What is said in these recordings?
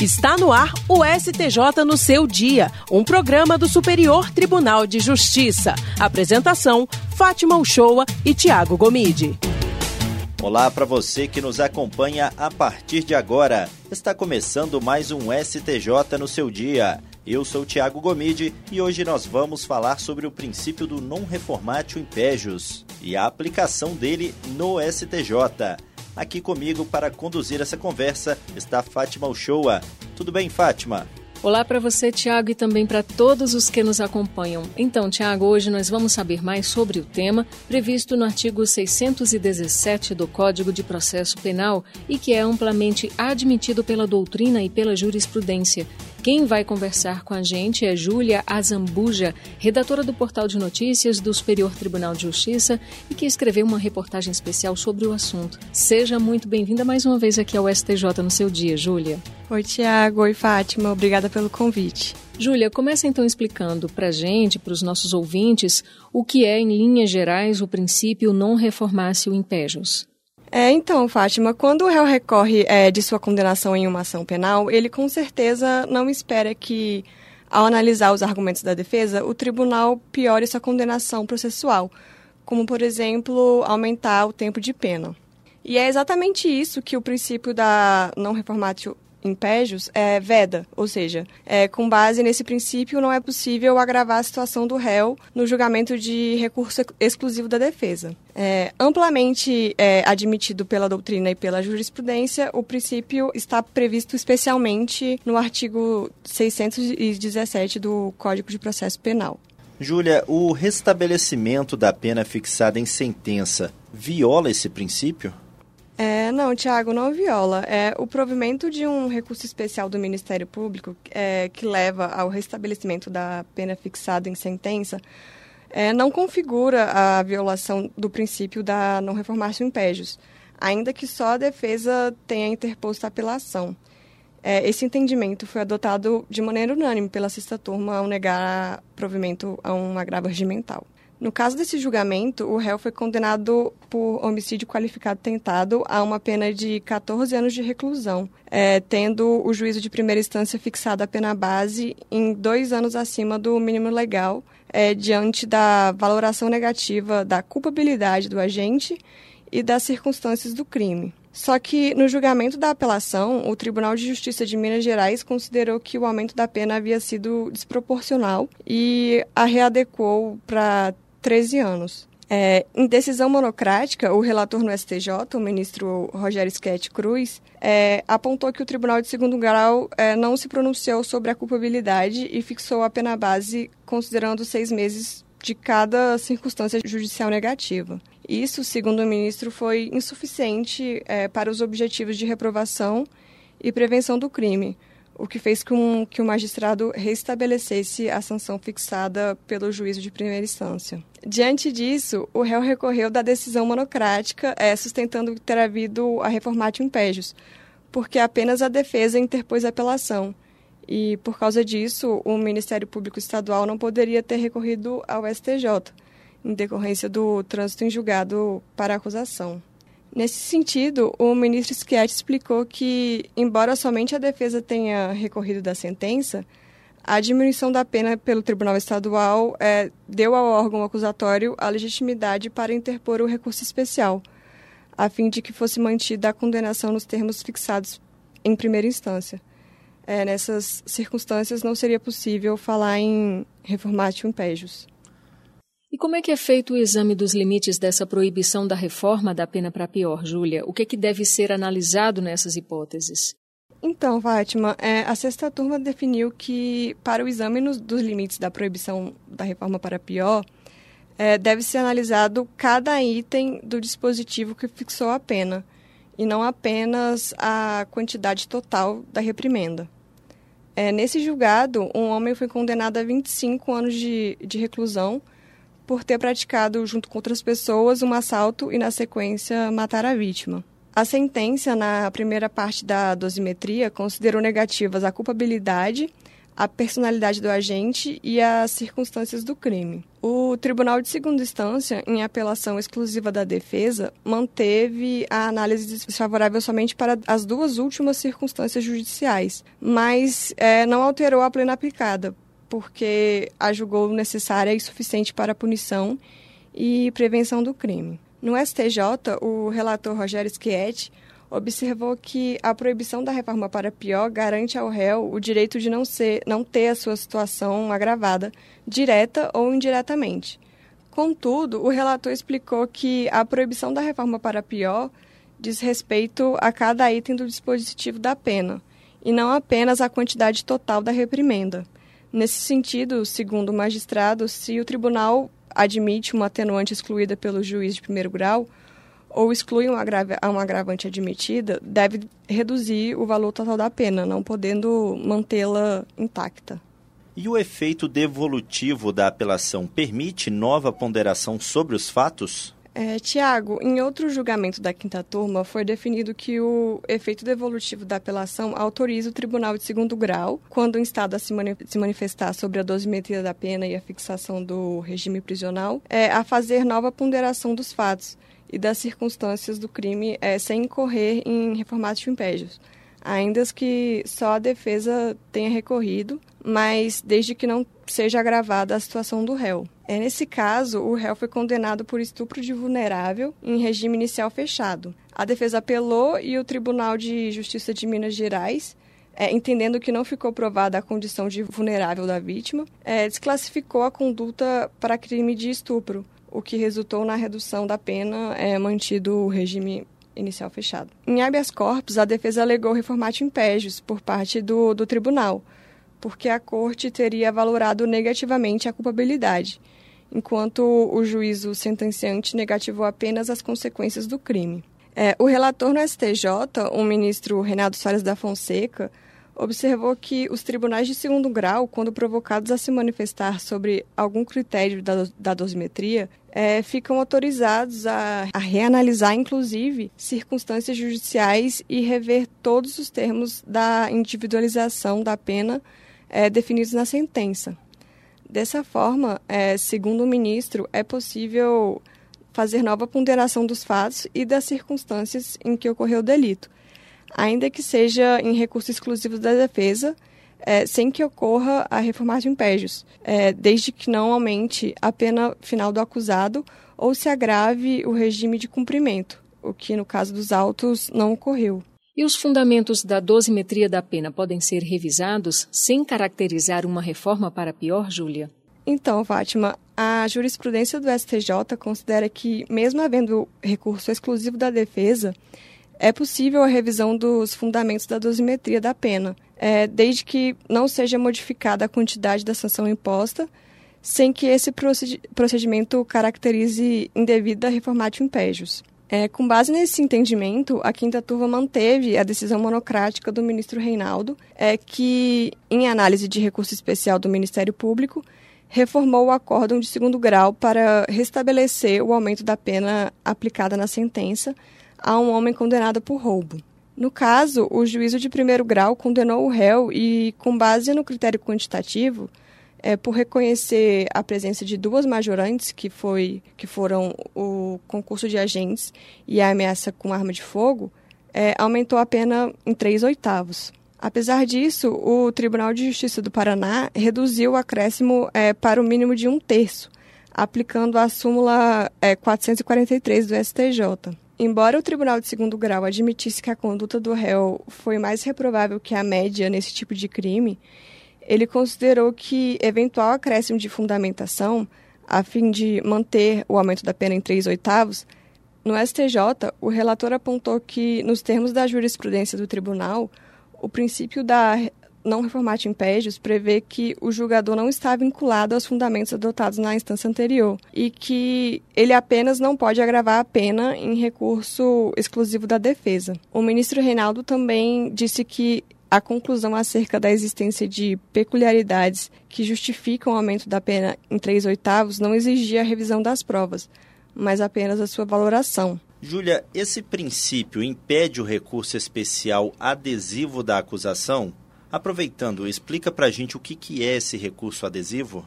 Está no ar o STJ no seu dia, um programa do Superior Tribunal de Justiça. Apresentação: Fátima Uchoa e Tiago Gomide. Olá para você que nos acompanha a partir de agora. Está começando mais um STJ no seu dia. Eu sou Tiago Gomide e hoje nós vamos falar sobre o princípio do non reformatio impejus e a aplicação dele no STJ. Aqui comigo para conduzir essa conversa está Fátima Uchoa. Tudo bem, Fátima? Olá para você, Tiago, e também para todos os que nos acompanham. Então, Tiago, hoje nós vamos saber mais sobre o tema previsto no artigo 617 do Código de Processo Penal e que é amplamente admitido pela doutrina e pela jurisprudência. Quem vai conversar com a gente é Júlia Azambuja, redatora do portal de notícias do Superior Tribunal de Justiça e que escreveu uma reportagem especial sobre o assunto. Seja muito bem-vinda mais uma vez aqui ao STJ no seu dia, Júlia. Oi, Tiago. Oi, Fátima. Obrigada pelo convite. Júlia, começa então explicando para a gente, para os nossos ouvintes, o que é, em linhas gerais, o princípio non reformatio impejus. É, então, Fátima, quando o réu recorre é, de sua condenação em uma ação penal, ele com certeza não espera que, ao analisar os argumentos da defesa, o tribunal piore sua condenação processual, como, por exemplo, aumentar o tempo de pena. E é exatamente isso que o princípio da não reformatio impégios é veda, ou seja, é, com base nesse princípio não é possível agravar a situação do réu no julgamento de recurso exclusivo da defesa. É, amplamente é, admitido pela doutrina e pela jurisprudência, o princípio está previsto especialmente no artigo 617 do Código de Processo Penal. Júlia, o restabelecimento da pena fixada em sentença viola esse princípio? É, não, Tiago, não viola. É o provimento de um recurso especial do Ministério Público é, que leva ao restabelecimento da pena fixada em sentença é, não configura a violação do princípio da não reformatio impégios, ainda que só a defesa tenha interposto apelação. É, esse entendimento foi adotado de maneira unânime pela sexta turma ao negar provimento a um agravo regimental. No caso desse julgamento, o réu foi condenado por homicídio qualificado tentado a uma pena de 14 anos de reclusão, é, tendo o juízo de primeira instância fixado a pena base em dois anos acima do mínimo legal, é, diante da valoração negativa da culpabilidade do agente e das circunstâncias do crime. Só que no julgamento da apelação, o Tribunal de Justiça de Minas Gerais considerou que o aumento da pena havia sido desproporcional e a readequou para 13 anos. É, em decisão monocrática, o relator no STJ, o ministro Rogério Schetti Cruz, é, apontou que o Tribunal de Segundo Grau é, não se pronunciou sobre a culpabilidade e fixou a pena base considerando seis meses de cada circunstância judicial negativa. Isso, segundo o ministro, foi insuficiente é, para os objetivos de reprovação e prevenção do crime, o que fez com que o magistrado restabelecesse a sanção fixada pelo juízo de primeira instância. Diante disso, o réu recorreu da decisão monocrática, é, sustentando ter havido a reformatio impejus, porque apenas a defesa interpôs a apelação. E, por causa disso, o Ministério Público Estadual não poderia ter recorrido ao STJ, em decorrência do trânsito em julgado para acusação. Nesse sentido, o ministro Schietti explicou que, embora somente a defesa tenha recorrido da sentença, a diminuição da pena pelo Tribunal Estadual é, deu ao órgão acusatório a legitimidade para interpor o recurso especial, a fim de que fosse mantida a condenação nos termos fixados em primeira instância. É, nessas circunstâncias, não seria possível falar em reformatio impejus. E como é que é feito o exame dos limites dessa proibição da reforma da pena para pior, Júlia? O que, é que deve ser analisado nessas hipóteses? Então, Fátima, é, a sexta turma definiu que, para o exame nos, dos limites da proibição da reforma para pior, é, deve ser analisado cada item do dispositivo que fixou a pena, e não apenas a quantidade total da reprimenda. É, nesse julgado, um homem foi condenado a 25 anos de, de reclusão por ter praticado, junto com outras pessoas, um assalto e, na sequência, matar a vítima. A sentença, na primeira parte da dosimetria, considerou negativas a culpabilidade, a personalidade do agente e as circunstâncias do crime. O Tribunal de Segunda Instância, em apelação exclusiva da defesa, manteve a análise desfavorável somente para as duas últimas circunstâncias judiciais, mas é, não alterou a plena aplicada, porque a julgou necessária e suficiente para a punição e prevenção do crime. No STJ, o relator Rogério Schietti observou que a proibição da reforma para pior garante ao réu o direito de não, ser, não ter a sua situação agravada, direta ou indiretamente. Contudo, o relator explicou que a proibição da reforma para pior diz respeito a cada item do dispositivo da pena, e não apenas à quantidade total da reprimenda. Nesse sentido, segundo o magistrado, se o tribunal admite uma atenuante excluída pelo juiz de primeiro grau, ou exclui uma, uma agravante admitida, deve reduzir o valor total da pena, não podendo mantê-la intacta. E o efeito devolutivo da apelação permite nova ponderação sobre os fatos? É, Tiago, em outro julgamento da quinta turma, foi definido que o efeito devolutivo da apelação autoriza o tribunal de segundo grau, quando instado a se, manifestar sobre a dosimetria da pena e a fixação do regime prisional, é, a fazer nova ponderação dos fatos, e das circunstâncias do crime é, sem incorrer em reformatos de impédios, ainda que só a defesa tenha recorrido, mas desde que não seja agravada a situação do réu. É, nesse caso, o réu foi condenado por estupro de vulnerável em regime inicial fechado. A defesa apelou e o Tribunal de Justiça de Minas Gerais é, entendendo que não ficou provada a condição de vulnerável da vítima, é, desclassificou a conduta para crime de estupro, o que resultou na redução da pena, é, mantido o regime inicial fechado. Em habeas corpus, a defesa alegou reformatio impégios por parte do, do tribunal, porque a corte teria valorado negativamente a culpabilidade, enquanto o juízo sentenciante negativou apenas as consequências do crime. É, o relator no STJ, o ministro Renato Soares da Fonseca, observou que os tribunais de segundo grau, quando provocados a se manifestar sobre algum critério da, da dosimetria, é, ficam autorizados a, a, reanalisar, inclusive, circunstâncias judiciais e rever todos os termos da individualização da pena é, definidos na sentença. Dessa forma, é, segundo o ministro, é possível fazer nova ponderação dos fatos e das circunstâncias em que ocorreu o delito, ainda que seja em recurso exclusivo da defesa, é, sem que ocorra a reforma de impédios, é, desde que não aumente a pena final do acusado ou se agrave o regime de cumprimento, o que no caso dos autos não ocorreu. E os fundamentos da dosimetria da pena podem ser revisados sem caracterizar uma reforma para pior, Júlia? Então, Fátima, a jurisprudência do STJ considera que, mesmo havendo recurso exclusivo da defesa, é possível a revisão dos fundamentos da dosimetria da pena, é, desde que não seja modificada a quantidade da sanção imposta, sem que esse procedimento caracterize indevida reformatio impégios. É, com base nesse entendimento, a quinta turma manteve a decisão monocrática do ministro Reinaldo, é, que, em análise de recurso especial do Ministério Público, reformou o acórdão de segundo grau para restabelecer o aumento da pena aplicada na sentença, a um homem condenado por roubo. No caso, o juízo de primeiro grau condenou o réu e, com base no critério quantitativo, é, por reconhecer a presença de duas majorantes, que, foi, que foram o concurso de agentes e a ameaça com arma de fogo, é, aumentou a pena em três oitavos. Apesar disso, o Tribunal de Justiça do Paraná reduziu o acréscimo é, para o mínimo de um terço, aplicando a súmula é, 443 do STJ. Embora o Tribunal de Segundo Grau admitisse que a conduta do réu foi mais reprovável que a média nesse tipo de crime, ele considerou que eventual acréscimo de fundamentação, a fim de manter o aumento da pena em três oitavos, no STJ, o relator apontou que, nos termos da jurisprudência do tribunal, o princípio da não reformatio impédios prevê que o julgador não está vinculado aos fundamentos adotados na instância anterior e que ele apenas não pode agravar a pena em recurso exclusivo da defesa. O ministro Reinaldo também disse que a conclusão acerca da existência de peculiaridades que justificam o aumento da pena em três oitavos não exigia a revisão das provas, mas apenas a sua valoração. Júlia, esse princípio impede o recurso especial adesivo da acusação? Aproveitando, explica para a gente o que, que é esse recurso adesivo?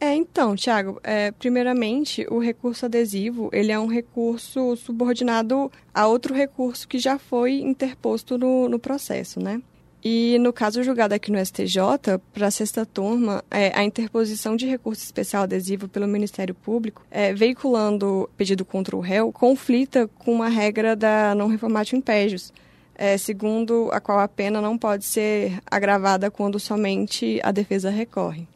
É, então, Tiago, é, primeiramente, o recurso adesivo, ele é um recurso subordinado a outro recurso que já foi interposto no, no processo, né? E no caso julgado aqui no STJ, para a sexta turma, é, a interposição de recurso especial adesivo pelo Ministério Público, é, veiculando pedido contra o réu, conflita com uma regra da não reformatio impégios, é, segundo a qual a pena não pode ser agravada quando somente a defesa recorre.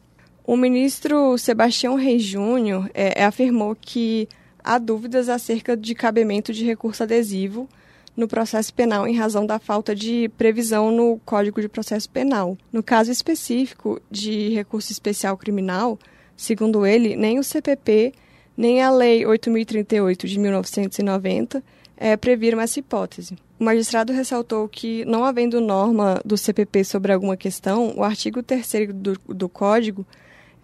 O ministro Sebastião Reis Júnior é, afirmou que há dúvidas acerca de cabimento de recurso adesivo no processo penal em razão da falta de previsão no Código de Processo Penal. No caso específico de recurso especial criminal, segundo ele, nem o CPP nem a Lei 8038 de 1990 é, previram essa hipótese. O magistrado ressaltou que, não havendo norma do CPP sobre alguma questão, o artigo 3 do, do Código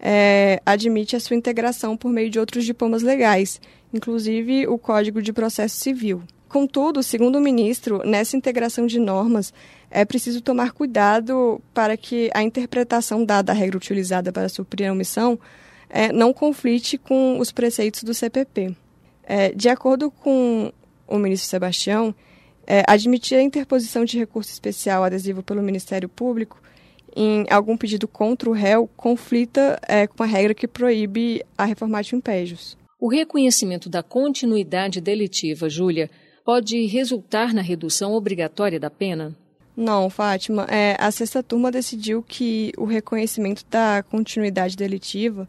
é, admite a sua integração por meio de outros diplomas legais, inclusive o Código de Processo Civil. Contudo, segundo o ministro, nessa integração de normas, é preciso tomar cuidado para que a interpretação dada à regra utilizada para suprir a omissão é, não conflite com os preceitos do CPP. É, de acordo com o ministro Sebastião, é, admitir a interposição de recurso especial adesivo pelo Ministério Público em algum pedido contra o réu conflita é, com a regra que proíbe a reformatio impégios. O reconhecimento da continuidade delitiva, Júlia, pode resultar na redução obrigatória da pena? Não, Fátima. É, a sexta turma decidiu que o reconhecimento da continuidade delitiva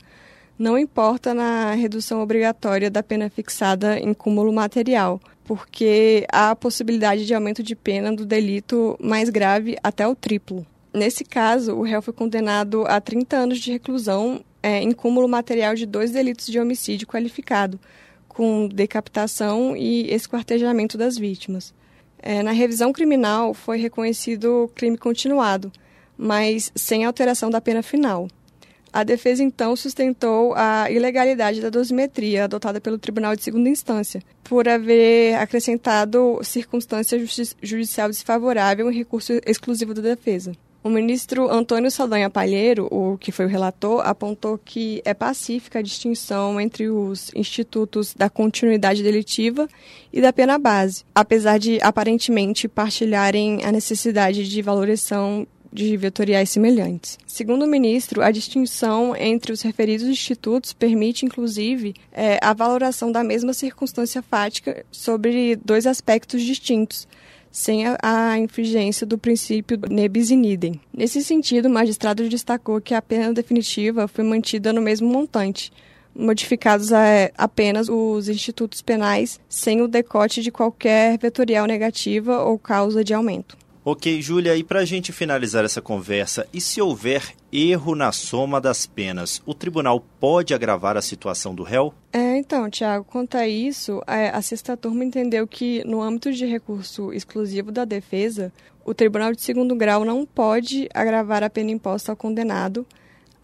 não importa na redução obrigatória da pena fixada em cúmulo material, porque há a possibilidade de aumento de pena do delito mais grave até o triplo. Nesse caso, o réu foi condenado a 30 anos de reclusão é, em cúmulo material de dois delitos de homicídio qualificado, com decapitação e esquartejamento das vítimas. É, na revisão criminal, foi reconhecido crime continuado, mas sem alteração da pena final. A defesa então sustentou a ilegalidade da dosimetria adotada pelo Tribunal de Segunda Instância, por haver acrescentado circunstância judicial desfavorável em recurso exclusivo da defesa. O ministro Antônio Saldanha Palheiro, o que foi o relator, apontou que é pacífica a distinção entre os institutos da continuidade delitiva e da pena base, apesar de aparentemente partilharem a necessidade de valorização de vetoriais semelhantes. Segundo o ministro, a distinção entre os referidos institutos permite, inclusive, é, a valoração da mesma circunstância fática sobre dois aspectos distintos, sem a, a infringência do princípio nebis in idem. Nesse sentido, o magistrado destacou que a pena definitiva foi mantida no mesmo montante, modificados apenas os institutos penais sem o decote de qualquer vetorial negativa ou causa de aumento. Ok, Júlia, e para a gente finalizar essa conversa, e se houver erro na soma das penas, o tribunal pode agravar a situação do réu? É, então, Tiago, quanto a isso, é, a sexta turma entendeu que, no âmbito de recurso exclusivo da defesa, o tribunal de segundo grau não pode agravar a pena imposta ao condenado,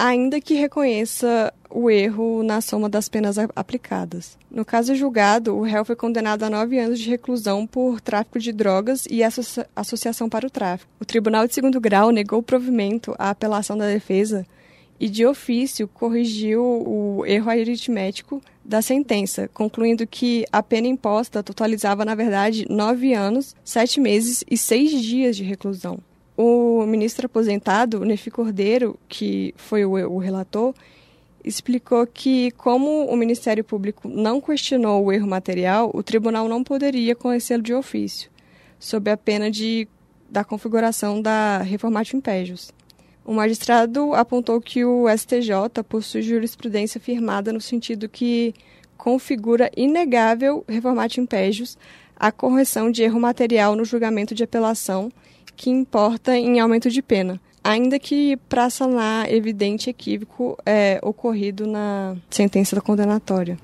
ainda que reconheça o erro na soma das penas aplicadas. No caso julgado, o réu foi condenado a nove anos de reclusão por tráfico de drogas e associa associação para o tráfico. O Tribunal de Segundo Grau negou provimento à apelação da defesa e, de ofício, corrigiu o erro aritmético da sentença, concluindo que a pena imposta totalizava, na verdade, nove anos, sete meses e seis dias de reclusão. O ministro aposentado, Nefi Cordeiro, que foi o, o relator, explicou que, como o Ministério Público não questionou o erro material, o tribunal não poderia conhecê-lo de ofício, sob a pena de, da configuração da reformatio impégios. O magistrado apontou que o STJ possui jurisprudência firmada no sentido que configura inegável reformatio impégios a correção de erro material no julgamento de apelação que importa em aumento de pena, ainda que para sanar evidente equívoco é, ocorrido na sentença da condenatória.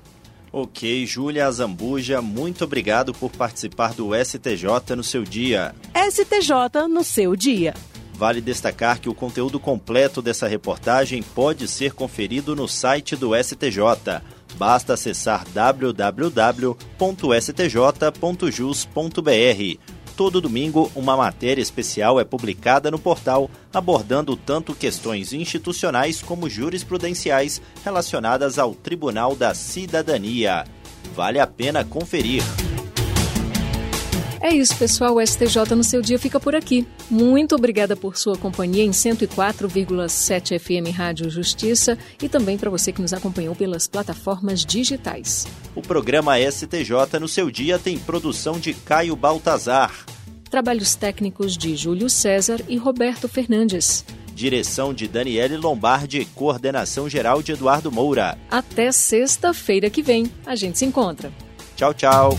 Ok, Júlia Azambuja, muito obrigado por participar do STJ no seu dia. STJ no seu dia. Vale destacar que o conteúdo completo dessa reportagem pode ser conferido no site do STJ. Basta acessar www.stj.jus.br todo domingo, uma matéria especial é publicada no portal, abordando tanto questões institucionais como jurisprudenciais relacionadas ao Tribunal da Cidadania. Vale a pena conferir. É isso, pessoal. O STJ no seu dia fica por aqui. Muito obrigada por sua companhia em 104,7 FM Rádio Justiça e também para você que nos acompanhou pelas plataformas digitais. O programa STJ no seu dia tem produção de Caio Baltazar. Trabalhos técnicos de Júlio César e Roberto Fernandes. Direção de Daniele Lombardi, coordenação geral de Eduardo Moura. Até sexta-feira que vem. A gente se encontra. Tchau, tchau.